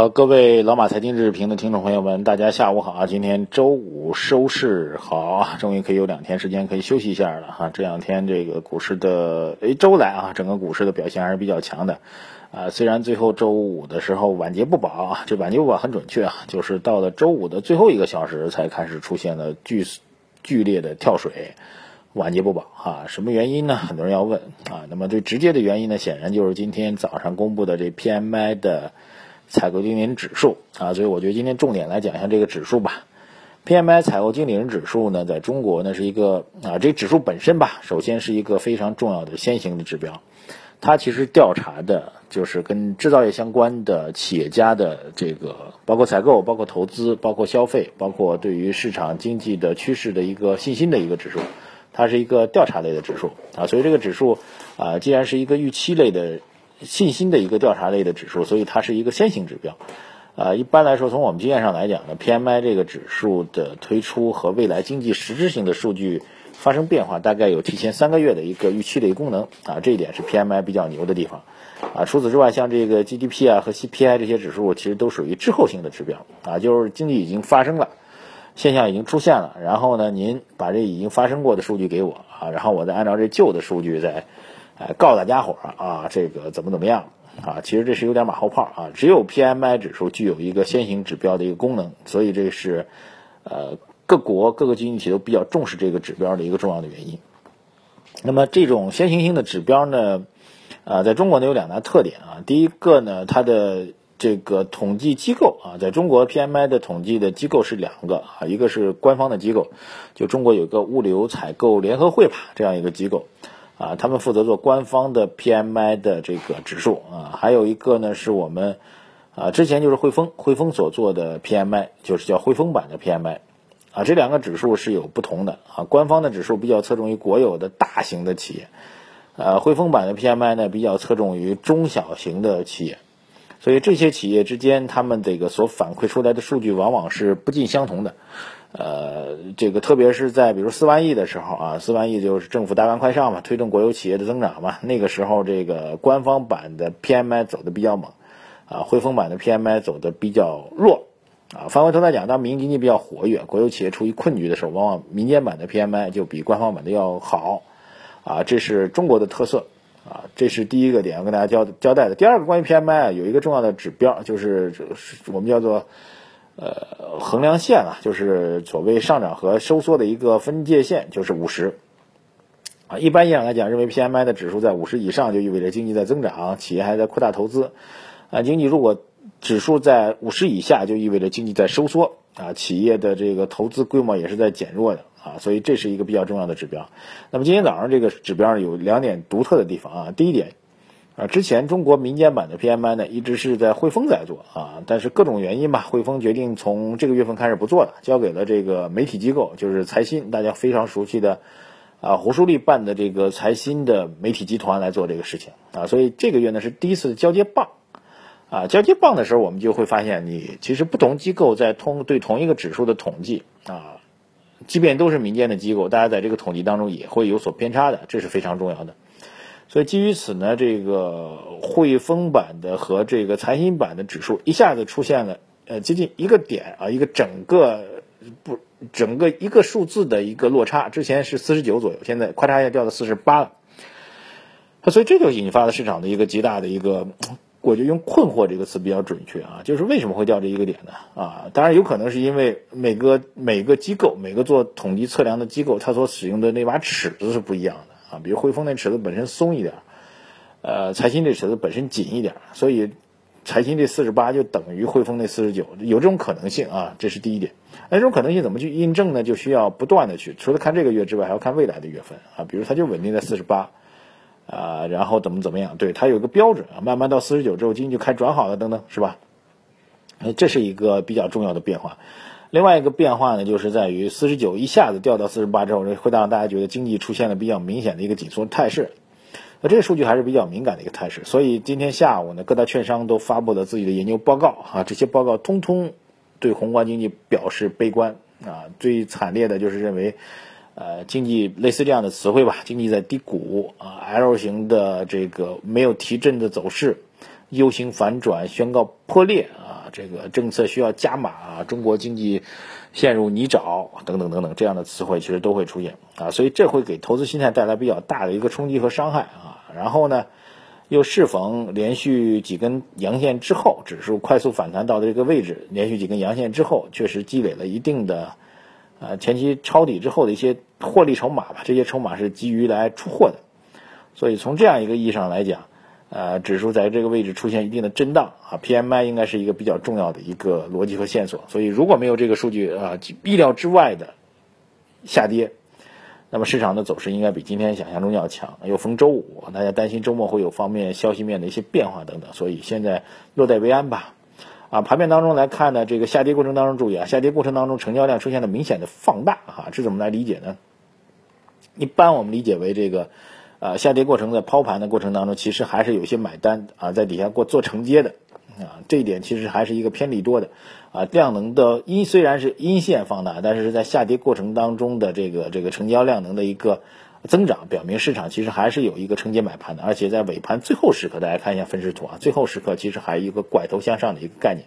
好，各位老马财经日评的听众朋友们，大家下午好啊！今天周五收市好，终于可以有两天时间可以休息一下了哈。这两天这个股市的诶周来啊，整个股市的表现还是比较强的啊。虽然最后周五的时候晚节不保啊，这晚节不保很准确啊，就是到了周五的最后一个小时才开始出现了剧剧烈的跳水，晚节不保啊。什么原因呢？很多人要问啊。那么最直接的原因呢，显然就是今天早上公布的这 PMI 的。采购经理人指数啊，所以我觉得今天重点来讲一下这个指数吧。PMI 采购经理人指数呢，在中国呢是一个啊，这指数本身吧，首先是一个非常重要的先行的指标。它其实调查的就是跟制造业相关的企业家的这个，包括采购、包括投资、包括消费、包括对于市场经济的趋势的一个信心的一个指数。它是一个调查类的指数啊，所以这个指数啊，既然是一个预期类的。信心的一个调查类的指数，所以它是一个先行指标。啊，一般来说，从我们经验上来讲呢，PMI 这个指数的推出和未来经济实质性的数据发生变化，大概有提前三个月的一个预期的一个功能。啊，这一点是 PMI 比较牛的地方。啊，除此之外，像这个 GDP 啊和 CPI 这些指数，其实都属于滞后性的指标。啊，就是经济已经发生了，现象已经出现了，然后呢，您把这已经发生过的数据给我，啊，然后我再按照这旧的数据再。哎，告诉大家伙儿啊，这个怎么怎么样啊？其实这是有点马后炮啊。只有 PMI 指数具有一个先行指标的一个功能，所以这是呃各国各个经济体都比较重视这个指标的一个重要的原因。那么这种先行性的指标呢，啊，在中国呢有两大特点啊。第一个呢，它的这个统计机构啊，在中国 PMI 的统计的机构是两个啊，一个是官方的机构，就中国有一个物流采购联合会吧这样一个机构。啊，他们负责做官方的 PMI 的这个指数啊，还有一个呢是我们啊之前就是汇丰汇丰所做的 PMI，就是叫汇丰版的 PMI 啊，这两个指数是有不同的啊，官方的指数比较侧重于国有的大型的企业，呃，汇丰版的 PMI 呢比较侧重于中小型的企业，所以这些企业之间他们这个所反馈出来的数据往往是不尽相同的。呃，这个特别是在比如四万亿的时候啊，四万亿就是政府大干快上嘛，推动国有企业的增长嘛。那个时候，这个官方版的 PMI 走的比较猛，啊，汇丰版的 PMI 走的比较弱，啊，反过头来讲，当民营经济比较活跃，国有企业处于困局的时候，往往民间版的 PMI 就比官方版的要好，啊，这是中国的特色，啊，这是第一个点要跟大家交交代的。第二个关于 PMI 啊有一个重要的指标，就是我们叫做。呃，衡量线啊，就是所谓上涨和收缩的一个分界线，就是五十啊。一般意义上来讲，认为 PMI 的指数在五十以上，就意味着经济在增长，企业还在扩大投资啊。经济如果指数在五十以下，就意味着经济在收缩啊，企业的这个投资规模也是在减弱的啊。所以这是一个比较重要的指标。那么今天早上这个指标有两点独特的地方啊。第一点。啊，之前中国民间版的 PMI 呢，一直是在汇丰在做啊，但是各种原因吧，汇丰决定从这个月份开始不做了，交给了这个媒体机构，就是财新，大家非常熟悉的啊，胡舒立办的这个财新的媒体集团来做这个事情啊，所以这个月呢是第一次交接棒啊，交接棒的时候，我们就会发现，你其实不同机构在通对同一个指数的统计啊，即便都是民间的机构，大家在这个统计当中也会有所偏差的，这是非常重要的。所以基于此呢，这个汇丰版的和这个财新版的指数一下子出现了呃接近一个点啊，一个整个不整个一个数字的一个落差，之前是四十九左右，现在咔嚓一下掉到四十八了。所以这就引发了市场的一个极大的一个，我就用困惑这个词比较准确啊，就是为什么会掉这一个点呢？啊，当然有可能是因为每个每个机构每个做统计测量的机构，它所使用的那把尺子是不一样的。啊，比如汇丰那尺子本身松一点，呃，财新这尺子本身紧一点，所以财新这四十八就等于汇丰那四十九，有这种可能性啊，这是第一点。那这种可能性怎么去印证呢？就需要不断的去，除了看这个月之外，还要看未来的月份啊。比如它就稳定在四十八，啊，然后怎么怎么样？对，它有个标准啊，慢慢到四十九之后，经济就开转好了，等等，是吧？这是一个比较重要的变化。另外一个变化呢，就是在于四十九一下子掉到四十八之后，会让大家觉得经济出现了比较明显的一个紧缩态势。那这个数据还是比较敏感的一个态势，所以今天下午呢，各大券商都发布了自己的研究报告啊，这些报告通通对宏观经济表示悲观啊。最惨烈的就是认为，呃，经济类似这样的词汇吧，经济在低谷啊，L 型的这个没有提振的走势，U 型反转宣告破裂啊，这个政策需要加码啊，中国经济陷入泥沼等等等等这样的词汇其实都会出现啊，所以这会给投资心态带来比较大的一个冲击和伤害啊。然后呢，又适逢连续几根阳线之后，指数快速反弹到的这个位置，连续几根阳线之后，确实积累了一定的，呃，前期抄底之后的一些获利筹码吧。这些筹码是急于来出货的，所以从这样一个意义上来讲，呃，指数在这个位置出现一定的震荡啊，PMI 应该是一个比较重要的一个逻辑和线索。所以如果没有这个数据啊，意料之外的下跌。那么市场的走势应该比今天想象中要强。又逢周五，大家担心周末会有方面消息面的一些变化等等，所以现在落袋为安吧。啊，盘面当中来看呢，这个下跌过程当中注意啊，下跌过程当中成交量出现了明显的放大啊，这怎么来理解呢？一般我们理解为这个，呃，下跌过程在抛盘的过程当中，其实还是有些买单啊，在底下过做承接的。啊，这一点其实还是一个偏利多的，啊，量能的阴虽然是阴线放大，但是是在下跌过程当中的这个这个成交量能的一个增长，表明市场其实还是有一个承接买盘的，而且在尾盘最后时刻，大家看一下分时图啊，最后时刻其实还有一个拐头向上的一个概念，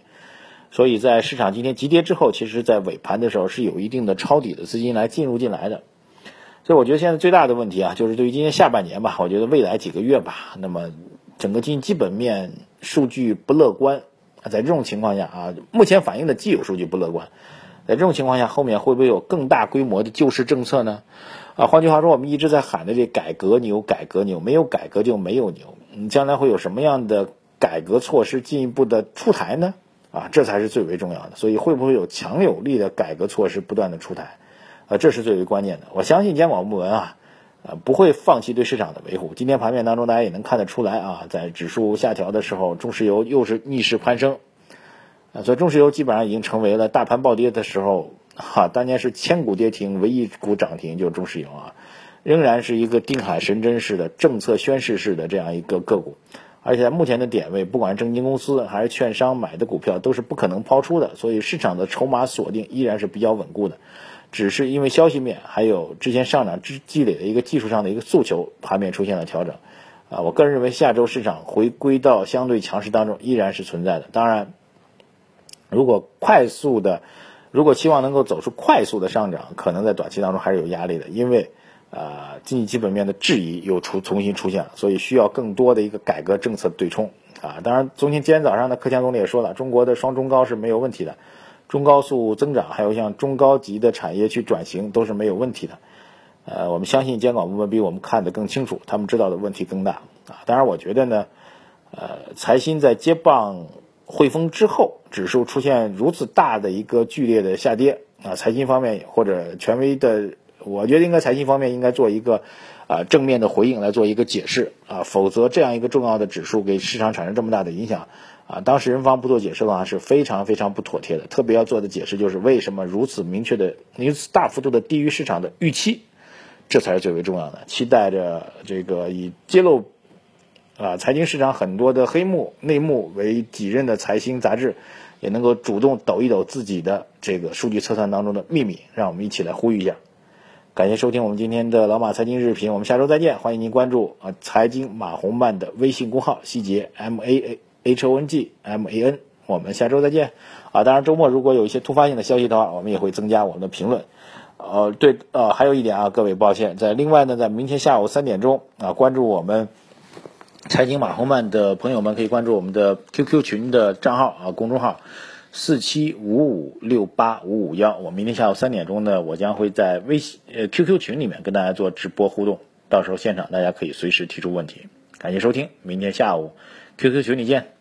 所以在市场今天急跌之后，其实在尾盘的时候是有一定的抄底的资金来进入进来的，所以我觉得现在最大的问题啊，就是对于今年下半年吧，我觉得未来几个月吧，那么整个经济基本面。数据不乐观，在这种情况下啊，目前反映的既有数据不乐观，在这种情况下，后面会不会有更大规模的救市政策呢？啊，换句话说，我们一直在喊的这改革牛，改革牛，没有改革就没有牛。你将来会有什么样的改革措施进一步的出台呢？啊，这才是最为重要的。所以，会不会有强有力的改革措施不断的出台？啊，这是最为关键的。我相信监管部门啊。呃，不会放弃对市场的维护。今天盘面当中，大家也能看得出来啊，在指数下调的时候，中石油又是逆势攀升。啊，所以中石油基本上已经成为了大盘暴跌的时候，哈，当年是千股跌停，唯一股涨停就是中石油啊，仍然是一个定海神针式的政策宣示式的这样一个个股。而且在目前的点位，不管是证金公司还是券商买的股票，都是不可能抛出的，所以市场的筹码锁定依然是比较稳固的。只是因为消息面还有之前上涨积积累的一个技术上的一个诉求，盘面出现了调整，啊，我个人认为下周市场回归到相对强势当中依然是存在的。当然，如果快速的，如果期望能够走出快速的上涨，可能在短期当中还是有压力的，因为啊经济基本面的质疑又出重新出现了，所以需要更多的一个改革政策对冲啊。当然，昨天今天早上呢，克强总理也说了，中国的双中高是没有问题的。中高速增长，还有像中高级的产业去转型，都是没有问题的。呃，我们相信监管部门比我们看得更清楚，他们知道的问题更大啊。当然，我觉得呢，呃，财新在接棒汇丰之后，指数出现如此大的一个剧烈的下跌啊，财新方面或者权威的，我觉得应该财新方面应该做一个啊正面的回应来做一个解释啊，否则这样一个重要的指数给市场产生这么大的影响。啊，当事人方不做解释的话是非常非常不妥帖的。特别要做的解释就是为什么如此明确的、如此大幅度的低于市场的预期，这才是最为重要的。期待着这个以揭露啊财经市场很多的黑幕内幕为己任的财新杂志，也能够主动抖一抖自己的这个数据测算当中的秘密。让我们一起来呼吁一下。感谢收听我们今天的老马财经日评，我们下周再见。欢迎您关注啊财经马红漫的微信公号，细节 M A A。H O N G M A N，我们下周再见啊！当然周末如果有一些突发性的消息的话，我们也会增加我们的评论。呃，对，呃，还有一点啊，各位抱歉，在另外呢，在明天下午三点钟啊，关注我们财经马红曼的朋友们可以关注我们的 Q Q 群的账号啊，公众号四七五五六八五五幺。我明天下午三点钟呢，我将会在微信呃 Q Q 群里面跟大家做直播互动，到时候现场大家可以随时提出问题。感谢收听，明天下午 Q Q 群里见。